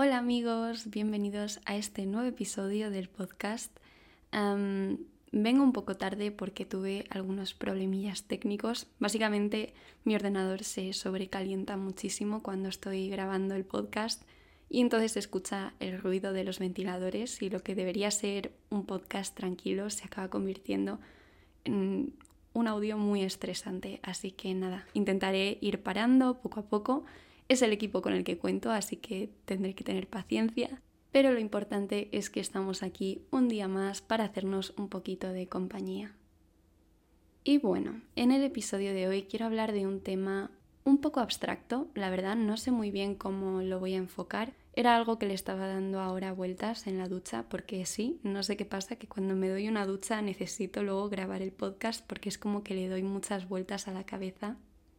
Hola amigos, bienvenidos a este nuevo episodio del podcast. vengo un poco tarde porque tuve algunos problemillas técnicos. Básicamente mi ordenador se sobrecalienta muchísimo cuando estoy grabando el podcast y entonces se escucha el ruido de los ventiladores y lo que debería ser un podcast tranquilo se acaba convirtiendo en un audio muy estresante. Así que nada, intentaré ir parando poco a poco es el equipo con el que cuento, así que tendré que tener paciencia. Pero lo importante es que estamos aquí un día más para hacernos un poquito de compañía. Y bueno, en el episodio de hoy quiero hablar de un tema un poco abstracto, la verdad no sé muy bien cómo lo voy a enfocar. Era algo que le estaba dando ahora vueltas en la ducha porque sí, no sé qué pasa, que cuando me doy una ducha necesito luego grabar el podcast porque es como que le doy muchas vueltas a la cabeza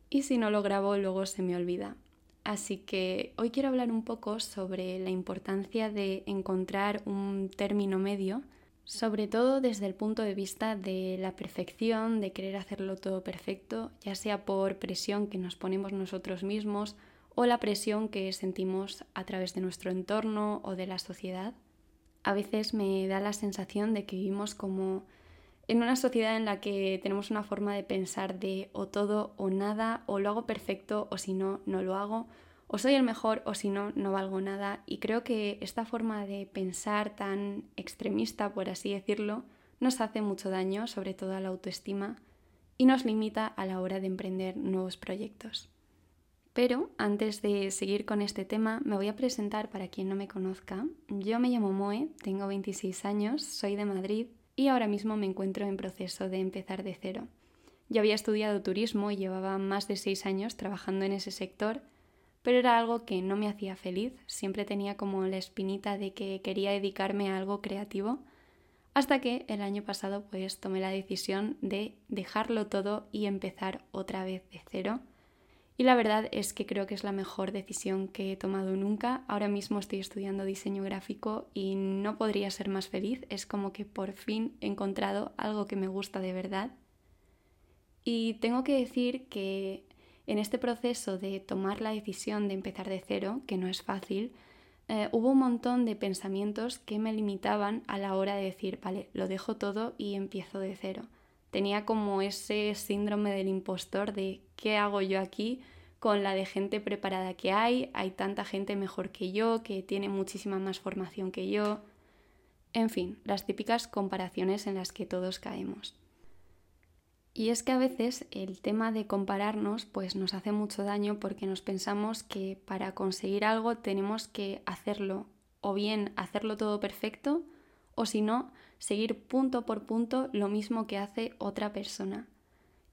y si no lo grabo luego se me olvida. Así que hoy quiero hablar un poco sobre la importancia de encontrar un término medio, sobre todo desde el punto de vista de la perfección, de querer hacerlo todo perfecto, ya sea por presión que nos ponemos nosotros mismos o la presión que sentimos a través de nuestro entorno o de la sociedad. A veces me da la sensación de que vivimos como en una sociedad en la que tenemos una forma de pensar de o todo o nada, o lo hago perfecto o si no, no lo hago, o soy el mejor o si no, no valgo nada. Y creo que esta forma de pensar tan extremista, por así decirlo, nos hace mucho daño, sobre todo a la autoestima, y nos limita a la hora de emprender nuevos proyectos. Pero antes de seguir con este tema, me voy a presentar para quien no me conozca. Yo me llamo Moe, tengo 26 años, soy de Madrid y ahora mismo me encuentro en proceso de empezar de cero. Yo había estudiado turismo y llevaba más de seis años trabajando en ese sector, pero era algo que no me hacía feliz, siempre tenía como la espinita de que quería dedicarme a algo creativo, hasta que el año pasado pues tomé la decisión de dejarlo todo y empezar otra vez de cero y la verdad es que creo que es la mejor decisión que he tomado nunca. Ahora mismo estoy estudiando diseño gráfico y no podría ser más feliz. Es como que por fin he encontrado algo que me gusta de verdad. Y tengo que decir que en este proceso de tomar la decisión de empezar de cero, que no es fácil, eh, hubo un montón de pensamientos que me limitaban a la hora de decir, vale, lo dejo todo y empiezo de cero tenía como ese síndrome del impostor de ¿qué hago yo aquí? con la de gente preparada que hay, hay tanta gente mejor que yo, que tiene muchísima más formación que yo. En fin, las típicas comparaciones en las que todos caemos. Y es que a veces el tema de compararnos pues nos hace mucho daño porque nos pensamos que para conseguir algo tenemos que hacerlo o bien hacerlo todo perfecto o si no, seguir punto por punto lo mismo que hace otra persona.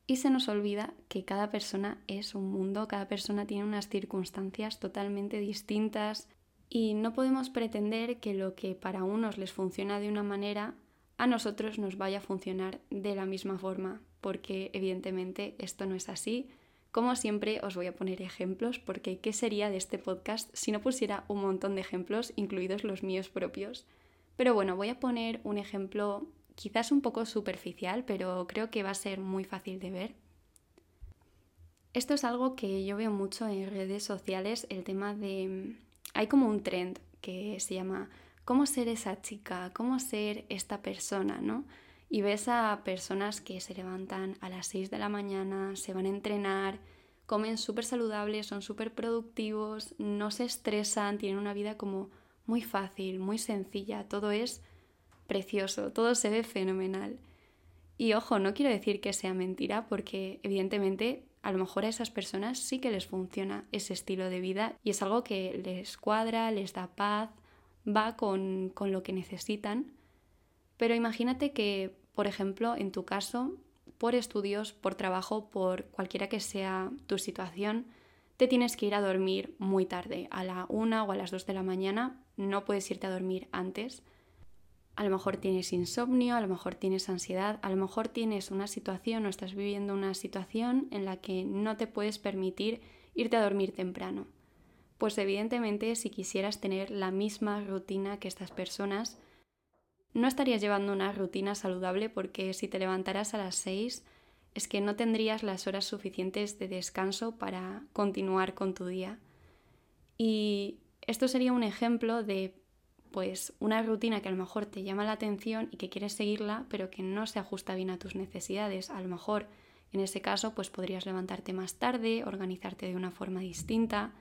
Y se nos olvida que cada persona es un mundo, cada persona tiene unas circunstancias totalmente distintas y no podemos pretender que lo que para unos les funciona de una manera, a nosotros nos vaya a funcionar de la misma forma, porque evidentemente esto no es así. Como siempre os voy a poner ejemplos, porque ¿qué sería de este podcast si no pusiera un montón de ejemplos, incluidos los míos propios? Pero bueno, voy a poner un ejemplo quizás un poco superficial, pero creo que va a ser muy fácil de ver. Esto es algo que yo veo mucho en redes sociales, el tema de... Hay como un trend que se llama ¿cómo ser esa chica? ¿Cómo ser esta persona? ¿no? Y ves a personas que se levantan a las 6 de la mañana, se van a entrenar, comen súper saludables, son súper productivos, no se estresan, tienen una vida como muy fácil, muy sencilla, todo es precioso, todo se ve fenomenal. Y ojo, no quiero decir que sea mentira porque evidentemente a lo mejor a esas personas sí que les funciona ese estilo de vida y es algo que les cuadra, les da paz, va con, con lo que necesitan. Pero imagínate que, por ejemplo, en tu caso, por estudios, por trabajo, por cualquiera que sea tu situación, te tienes que ir a dormir muy tarde, a la una o a las dos de la mañana, no puedes irte a dormir antes. A lo mejor tienes insomnio, a lo mejor tienes ansiedad, a lo mejor tienes una situación o estás viviendo una situación en la que no te puedes permitir irte a dormir temprano. Pues evidentemente si quisieras tener la misma rutina que estas personas, no estarías llevando una rutina saludable porque si te levantaras a las 6 es que no tendrías las horas suficientes de descanso para continuar con tu día. Y Esto sería un ejemplo de pues una rutina que a lo mejor te llama la atención y que quieres seguirla, pero que no se ajusta bien a tus necesidades. A lo mejor en ese caso pues podrías levantarte más tarde, organizarte de una forma distinta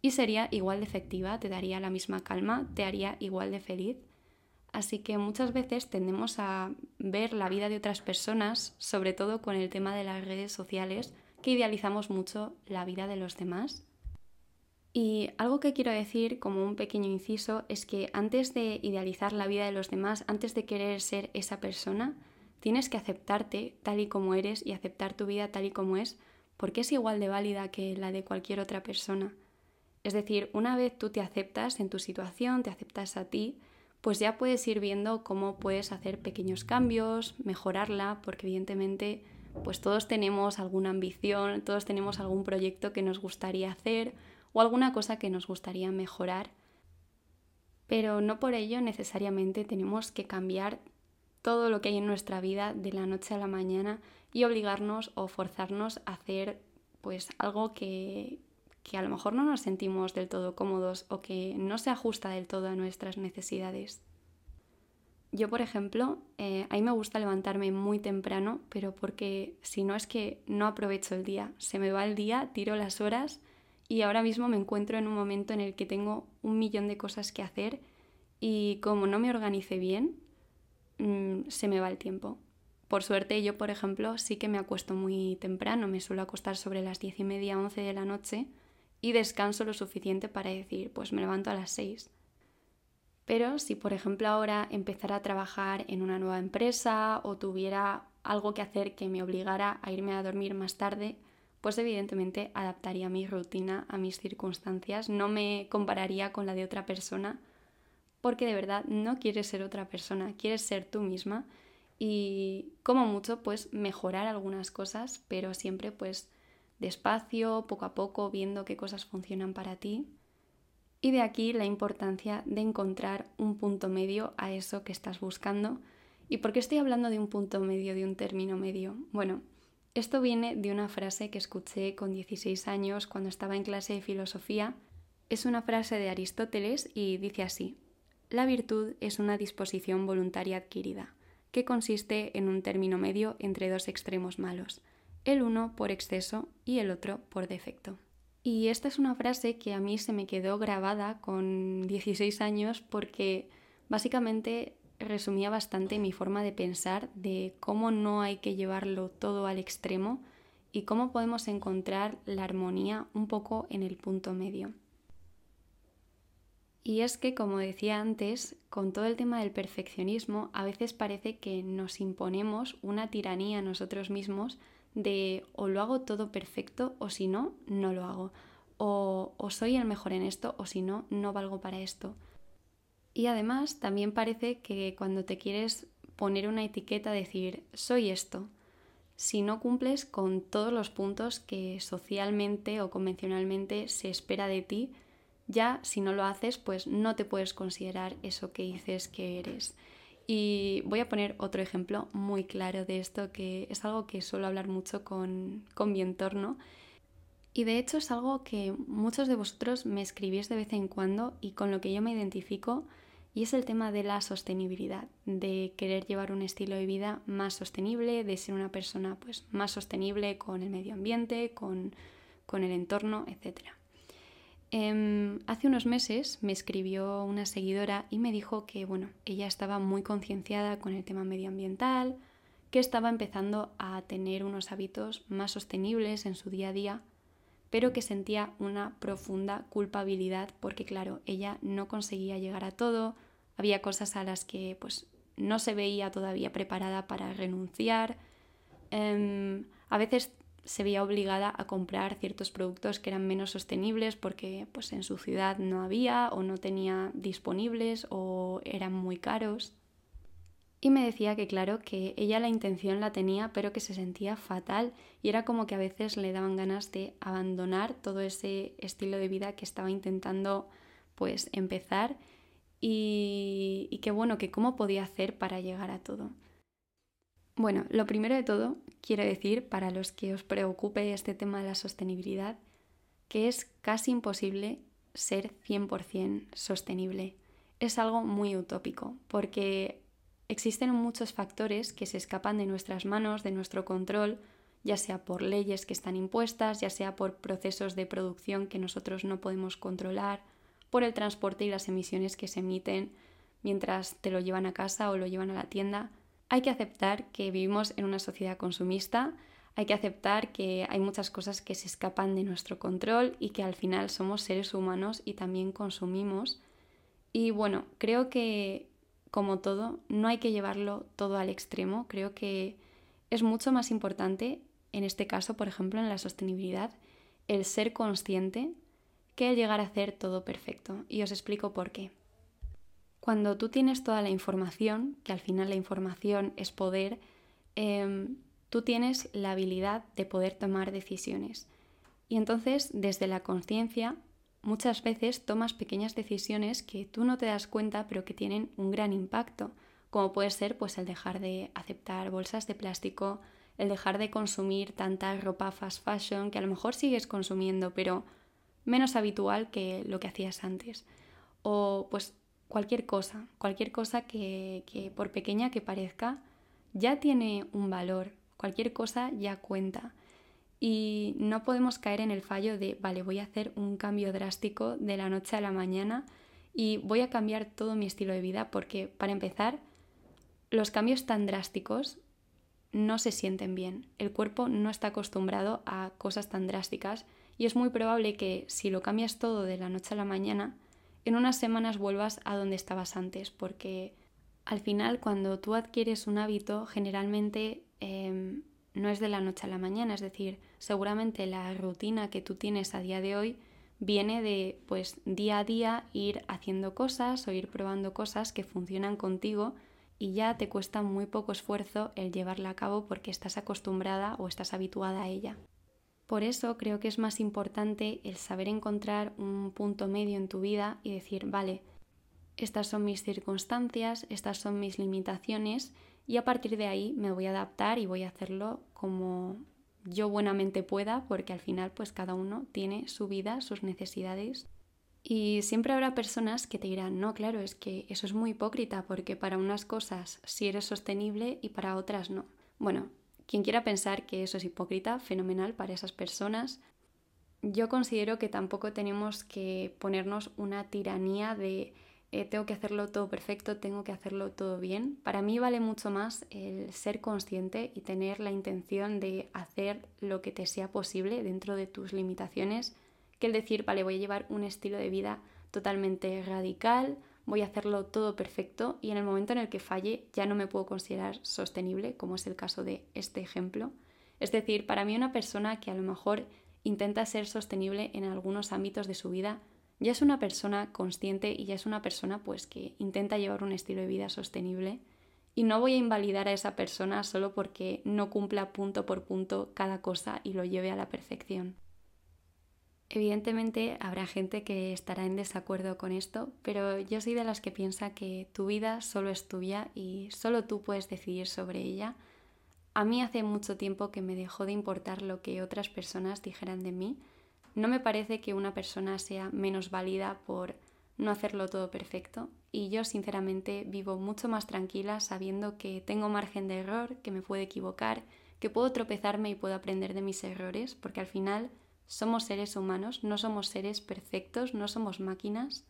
y sería igual de efectiva, te daría la misma calma, te haría igual de feliz. Así que muchas veces tendemos a ver la vida de otras personas, sobre todo con el tema de las redes sociales, que idealizamos mucho la vida de los demás. Y algo que quiero decir como un pequeño inciso es que antes de idealizar la vida de los demás, antes de querer ser esa persona, tienes que aceptarte tal y como eres y aceptar tu vida tal y como es, porque es igual de válida que la de cualquier otra persona. Es decir, una vez tú te aceptas en tu situación, te aceptas a ti, pues ya puedes ir viendo cómo puedes hacer pequeños cambios, mejorarla, porque evidentemente pues todos tenemos alguna ambición, todos tenemos algún proyecto que nos gustaría hacer o alguna cosa que nos gustaría mejorar. Pero no por ello necesariamente tenemos que cambiar todo lo que hay en nuestra vida de la noche a la mañana y obligarnos o forzarnos a hacer pues algo que, que a lo mejor no nos sentimos del todo cómodos o que no se ajusta del todo a nuestras necesidades. Yo, por ejemplo, eh, a mí me gusta levantarme muy temprano, pero porque si no es que no aprovecho el día. Se me va el día, tiro las horas y ahora mismo me encuentro en un momento en el que tengo un millón de cosas que hacer y como no me organice bien, mm, se me va el tiempo. Por suerte yo, por ejemplo, sí que me acuesto muy temprano, me suelo acostar sobre las diez y media, once de la noche y descanso lo suficiente para decir, pues me levanto a las 6. Pero si por ejemplo ahora empezara a trabajar en una nueva empresa o tuviera algo que hacer que me obligara a irme a dormir más tarde, pues evidentemente adaptaría mi rutina a mis circunstancias, no me compararía con la de otra persona, porque de verdad no quieres ser otra persona, quieres ser tú misma y como mucho pues mejorar algunas cosas, pero siempre pues despacio, poco a poco, viendo qué cosas funcionan para ti. Y de aquí la importancia de encontrar un punto medio a eso que estás buscando. ¿Y por qué estoy hablando de un punto medio, de un término medio? Bueno, esto viene de una frase que escuché con 16 años cuando estaba en clase de filosofía. Es una frase de Aristóteles y dice así, la virtud es una disposición voluntaria adquirida, que consiste en un término medio entre dos extremos malos el uno por exceso y el otro por defecto. Y esta es una frase que a mí se me quedó grabada con 16 años porque básicamente resumía bastante mi forma de pensar de cómo no hay que llevarlo todo al extremo y cómo podemos encontrar la armonía un poco en el punto medio. Y es que, como decía antes, con todo el tema del perfeccionismo, a veces parece que nos imponemos una tiranía a nosotros mismos de o lo hago todo perfecto o si no, no lo hago. O, o soy el mejor en esto o si no, no valgo para esto. Y además también parece que cuando te quieres poner una etiqueta, decir, soy esto, si no cumples con todos los puntos que socialmente o convencionalmente se espera de ti, ya si no lo haces, pues no te puedes considerar eso que dices que eres. Y voy a poner otro ejemplo muy claro de esto, que es algo que suelo hablar mucho con, con mi entorno. Y de hecho es algo que muchos de vosotros me escribís de vez en cuando y con lo que yo me identifico, y es el tema de la sostenibilidad, de querer llevar un estilo de vida más sostenible, de ser una persona pues, más sostenible con el medio ambiente, con, con el entorno, etcétera. Em, hace unos meses me escribió una seguidora y me dijo que bueno, ella estaba muy concienciada con el tema medioambiental, que estaba empezando a tener unos hábitos más sostenibles en su día a día, pero que sentía una profunda culpabilidad porque claro, ella no conseguía llegar a todo, había cosas a las que pues no se veía todavía preparada para renunciar. Em, a veces se veía obligada a comprar ciertos productos que eran menos sostenibles porque pues en su ciudad no había o no tenía disponibles o eran muy caros. Y me decía que claro, que ella la intención la tenía, pero que se sentía fatal y era como que a veces le daban ganas de abandonar todo ese estilo de vida que estaba intentando pues empezar y, y que bueno, que cómo podía hacer para llegar a todo. Bueno, lo primero de todo, quiero decir, para los que os preocupe este tema de la sostenibilidad, que es casi imposible ser 100% sostenible. Es algo muy utópico, porque existen muchos factores que se escapan de nuestras manos, de nuestro control, ya sea por leyes que están impuestas, ya sea por procesos de producción que nosotros no podemos controlar, por el transporte y las emisiones que se emiten mientras te lo llevan a casa o lo llevan a la tienda. Hay que aceptar que vivimos en una sociedad consumista, hay que aceptar que hay muchas cosas que se escapan de nuestro control y que al final somos seres humanos y también consumimos. Y bueno, creo que como todo, no hay que llevarlo todo al extremo. Creo que es mucho más importante, en este caso, por ejemplo, en la sostenibilidad, el ser consciente que llegar a hacer todo perfecto. Y os explico por qué. Cuando tú tienes toda la información, que al final la información es poder, em, tú tienes la habilidad de poder tomar decisiones. Y entonces, desde la conciencia, muchas veces tomas pequeñas decisiones que tú no te das cuenta, pero que tienen un gran impacto, como puede ser pues el dejar de aceptar bolsas de plástico, el dejar de consumir tanta ropa fast fashion que a lo mejor sigues consumiendo, pero menos habitual que lo que hacías antes. O pues cualquier cosa, cualquier cosa que, por pequeña que parezca, ya tiene un valor, cualquier cosa ya cuenta. Y no podemos caer en el fallo de, vale, voy a hacer un cambio drástico de la noche a la mañana y voy a cambiar todo mi estilo de vida porque, para empezar, los cambios tan drásticos no se sienten bien. El cuerpo no está acostumbrado a cosas tan drásticas y es muy probable que si lo cambias todo de la noche a la mañana, en unas semanas vuelvas a donde estabas antes, porque al final cuando tú adquieres un hábito generalmente em, no es de la noche a la mañana, es decir, seguramente la rutina que tú tienes a día de hoy viene de pues día a día ir haciendo cosas o ir probando cosas que funcionan contigo y ya te cuesta muy poco esfuerzo el llevarla a cabo porque estás acostumbrada o estás habituada a ella. Por eso creo que es más importante el saber encontrar un punto medio en tu vida y decir, vale, estas son mis circunstancias, estas son mis limitaciones y a partir de ahí me voy a adaptar y voy a hacerlo como yo buenamente pueda porque al final pues cada uno tiene su vida, sus necesidades y siempre habrá personas que te dirán, no, claro, es que eso es muy hipócrita porque para unas cosas sí eres sostenible y para otras no. Bueno, quien quiera pensar que eso es hipócrita, fenomenal para esas personas. Yo considero que tampoco tenemos que ponernos una tiranía de eh, tengo que hacerlo todo perfecto, tengo que hacerlo todo bien. Para mí vale mucho más el ser consciente y tener la intención de hacer lo que te sea posible dentro de tus limitaciones que el decir, vale, voy a llevar un estilo de vida totalmente radical, voy a hacerlo todo perfecto y en el momento en el que falle ya no me puedo considerar sostenible, como es el caso de este ejemplo. Es decir, para mí una persona que a lo mejor intenta ser sostenible en algunos ámbitos de su vida, ya es una persona consciente y ya es una persona pues que intenta llevar un estilo de vida sostenible y no voy a invalidar a esa persona solo porque no cumpla punto por punto cada cosa y lo lleve a la perfección. Evidentemente habrá gente que estará en desacuerdo con esto, pero yo soy de las que piensa que tu vida solo es tuya y solo tú puedes decidir sobre ella. A mí hace mucho tiempo que me dejó de importar lo que otras personas dijeran de mí. No me parece que una persona sea menos válida por no hacerlo todo perfecto y yo sinceramente vivo mucho más tranquila sabiendo que tengo margen de error, que me puedo equivocar, que puedo tropezarme y puedo aprender de mis errores, porque al final somos seres humanos, no somos seres perfectos, no somos máquinas.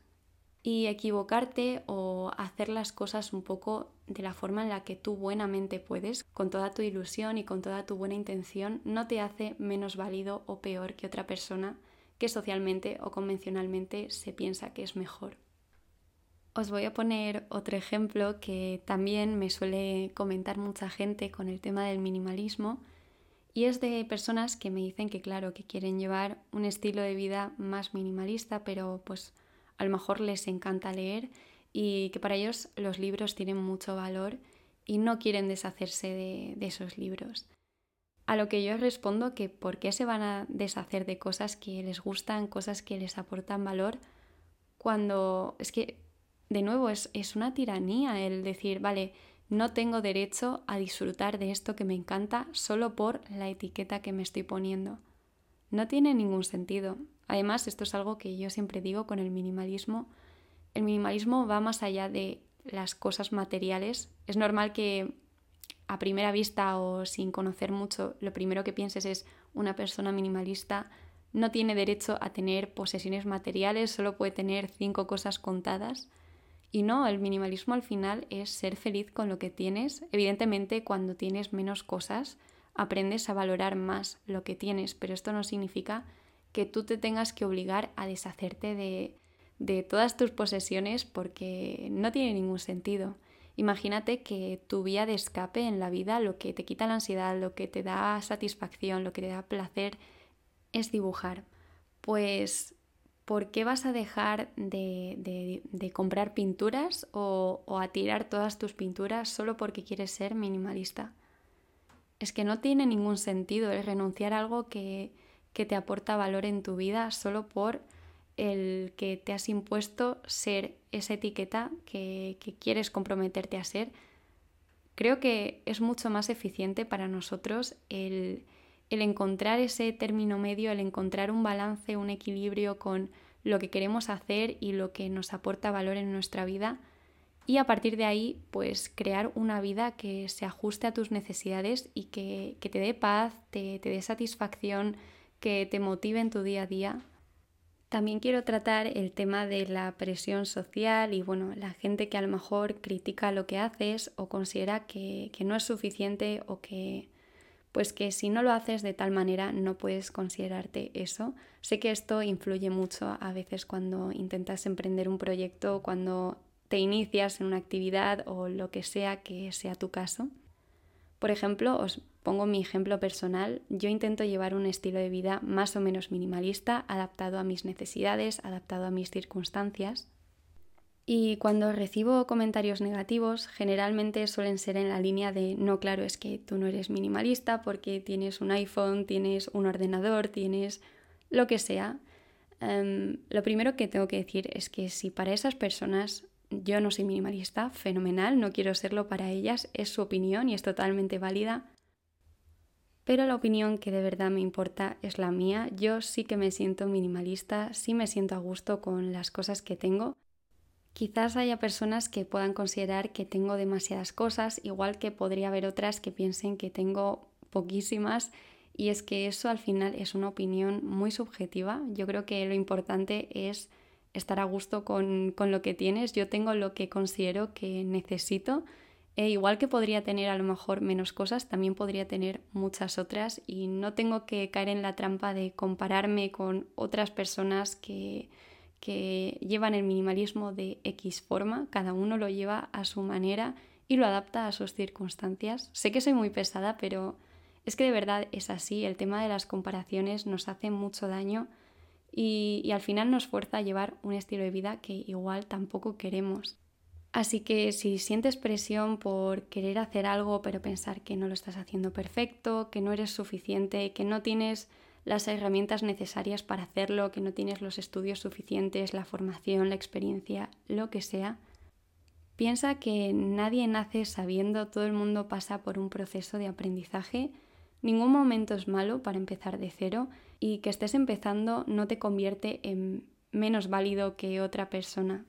Y equivocarte o hacer las cosas un poco de la forma en la que tú buenamente puedes, con toda tu ilusión y con toda tu buena intención, no te hace menos válido o peor que otra persona que socialmente o convencionalmente se piensa que es mejor. Os voy a poner otro ejemplo que también me suele comentar mucha gente con el tema del minimalismo y es de personas que me dicen que, claro, que quieren llevar un estilo de vida más minimalista, pero pues a lo mejor les encanta leer y que para ellos los libros tienen mucho valor y no quieren deshacerse de, de esos libros. A lo que yo respondo que por qué se van a deshacer de cosas que les gustan, cosas que les aportan valor, cuando es que, de nuevo, es, es una tiranía el decir, vale, no tengo derecho a disfrutar de esto que me encanta solo por la etiqueta que me estoy poniendo. No tiene ningún sentido. Además, esto es algo que yo siempre digo con el minimalismo. El minimalismo va más allá de las cosas materiales. Es normal que a primera vista o sin conocer mucho, lo primero que pienses es una persona minimalista no tiene derecho a tener posesiones materiales, solo puede tener cinco cosas contadas. Y no, el minimalismo al final es ser feliz con lo que tienes. Evidentemente, cuando tienes menos cosas, aprendes a valorar más lo que tienes, pero esto no significa que tú te tengas que obligar a deshacerte de, de todas tus posesiones porque no tiene ningún sentido. Imagínate que tu vía de escape en la vida, lo que te quita la ansiedad, lo que te da satisfacción, lo que te da placer, es dibujar. Pues, ¿por qué vas a dejar de, comprar pinturas o, a tirar todas tus pinturas solo porque quieres ser minimalista? Es que no tiene ningún sentido el renunciar a algo que, te aporta valor en tu vida solo por el que te has impuesto ser esa etiqueta que, que, quieres comprometerte a ser, creo que es mucho más eficiente para nosotros el, el encontrar ese término medio, el encontrar un balance, un equilibrio con lo que queremos hacer y lo que nos aporta valor en nuestra vida y a partir de ahí pues crear una vida que se ajuste a tus necesidades y que, te dé paz, te, te dé satisfacción, que te motive en tu día a día. También quiero tratar el tema de la presión social y bueno, la gente que a lo mejor critica lo que haces o considera que, que no es suficiente o que pues que si no lo haces de tal manera no puedes considerarte eso. Sé que esto influye mucho a veces cuando intentas emprender un proyecto, cuando te inicias en una actividad o lo que sea que sea tu caso. Por ejemplo, os pongo mi ejemplo personal, yo intento llevar un estilo de vida más o menos minimalista, adaptado a mis necesidades, adaptado a mis circunstancias. Y cuando recibo comentarios negativos, generalmente suelen ser en la línea de no, claro, es que tú no eres minimalista porque tienes un iPhone, tienes un ordenador, tienes lo que sea. Em, lo primero que tengo que decir es que si para esas personas yo no soy minimalista, fenomenal, no quiero serlo para ellas, es su opinión y es totalmente válida. Pero la opinión que de verdad me importa es la mía. Yo sí que me siento minimalista, sí me siento a gusto con las cosas que tengo Quizás haya personas que puedan considerar que tengo demasiadas cosas, igual que podría haber otras que piensen que tengo poquísimas y es que eso al final es una opinión muy subjetiva. Yo creo que lo importante es estar a gusto con, lo que tienes. Yo tengo lo que considero que necesito. E igual que podría tener a lo mejor menos cosas, también podría tener muchas otras y no tengo que caer en la trampa de compararme con otras personas que, que llevan el minimalismo de X forma, cada uno lo lleva a su manera y lo adapta a sus circunstancias. Sé que soy muy pesada, pero es que de verdad es así, el tema de las comparaciones nos hace mucho daño y, al final nos fuerza a llevar un estilo de vida que igual tampoco queremos. Así que si sientes presión por querer hacer algo pero pensar que no lo estás haciendo perfecto, que no eres suficiente, que no tienes las herramientas necesarias para hacerlo, que no tienes los estudios suficientes, la formación, la experiencia, lo que sea. Piensa que nadie nace sabiendo, todo el mundo pasa por un proceso de aprendizaje. Ningún momento es malo para empezar de cero y que estés empezando no te convierte en menos válido que otra persona.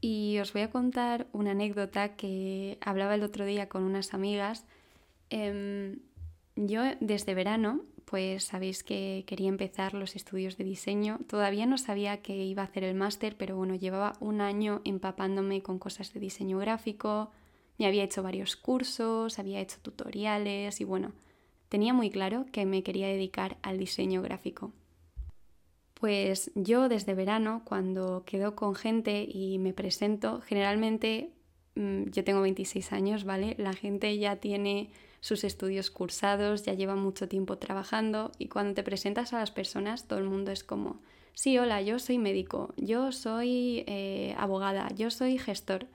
Y os voy a contar una anécdota que hablaba el otro día con unas amigas. Em, yo desde verano pues sabéis que quería empezar los estudios de diseño. Todavía no sabía que iba a hacer el máster, pero bueno, llevaba un año empapándome con cosas de diseño gráfico, me había hecho varios cursos, había hecho tutoriales y bueno, tenía muy claro que me quería dedicar al diseño gráfico. Pues yo desde verano, cuando quedo con gente y me presento, generalmente mm, yo tengo 26 años, ¿vale? La gente ya tiene sus estudios cursados, ya lleva mucho tiempo trabajando y cuando te presentas a las personas todo el mundo es como, sí, hola, yo soy médico, yo soy eh, abogada, yo soy gestor.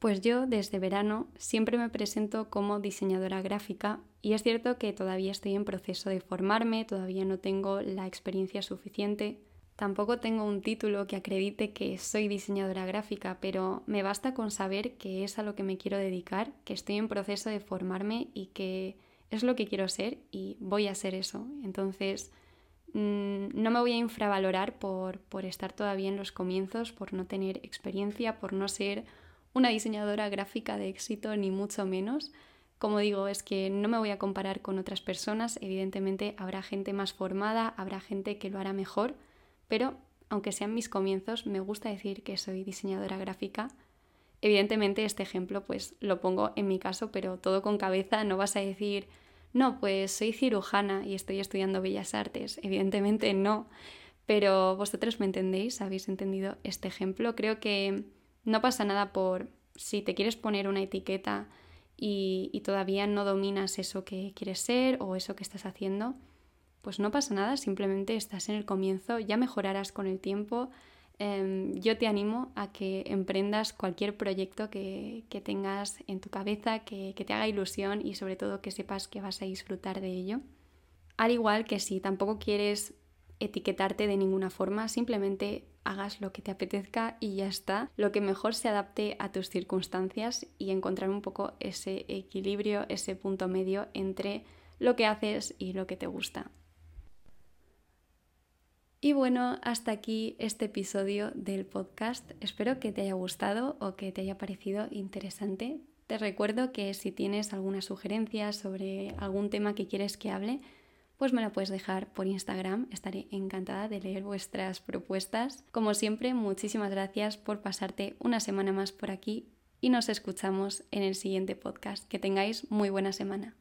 Pues yo desde verano siempre me presento como diseñadora gráfica y es cierto que todavía estoy en proceso de formarme, todavía no tengo la experiencia suficiente, Tampoco tengo un título que acredite que soy diseñadora gráfica, pero me basta con saber que es a lo que me quiero dedicar, que estoy en proceso de formarme y que es lo que quiero ser y voy a ser eso. Entonces, mm, no me voy a infravalorar por, por estar todavía en los comienzos, por no tener experiencia, por no ser una diseñadora gráfica de éxito, ni mucho menos. Como digo, es que no me voy a comparar con otras personas, evidentemente habrá gente más formada, habrá gente que lo hará mejor, pero aunque sean mis comienzos, me gusta decir que soy diseñadora gráfica. Evidentemente este ejemplo pues lo pongo en mi caso, pero todo con cabeza, no vas a decir, no, pues soy cirujana y estoy estudiando bellas artes. Evidentemente no, pero vosotros me entendéis, habéis entendido este ejemplo. Creo que no pasa nada por si te quieres poner una etiqueta y, y todavía no dominas eso que quieres ser o eso que estás haciendo pues no pasa nada, simplemente estás en el comienzo, ya mejorarás con el tiempo. Em, yo te animo a que emprendas cualquier proyecto que, tengas en tu cabeza, que, que te haga ilusión y sobre todo que sepas que vas a disfrutar de ello. Al igual que si tampoco quieres etiquetarte de ninguna forma, simplemente hagas lo que te apetezca y ya está, lo que mejor se adapte a tus circunstancias y encontrar un poco ese equilibrio, ese punto medio entre lo que haces y lo que te gusta. Y bueno, hasta aquí este episodio del podcast. Espero que te haya gustado o que te haya parecido interesante. Te recuerdo que si tienes alguna sugerencia sobre algún tema que quieres que hable, pues me la puedes dejar por Instagram. Estaré encantada de leer vuestras propuestas. Como siempre, muchísimas gracias por pasarte una semana más por aquí y nos escuchamos en el siguiente podcast. Que tengáis muy buena semana.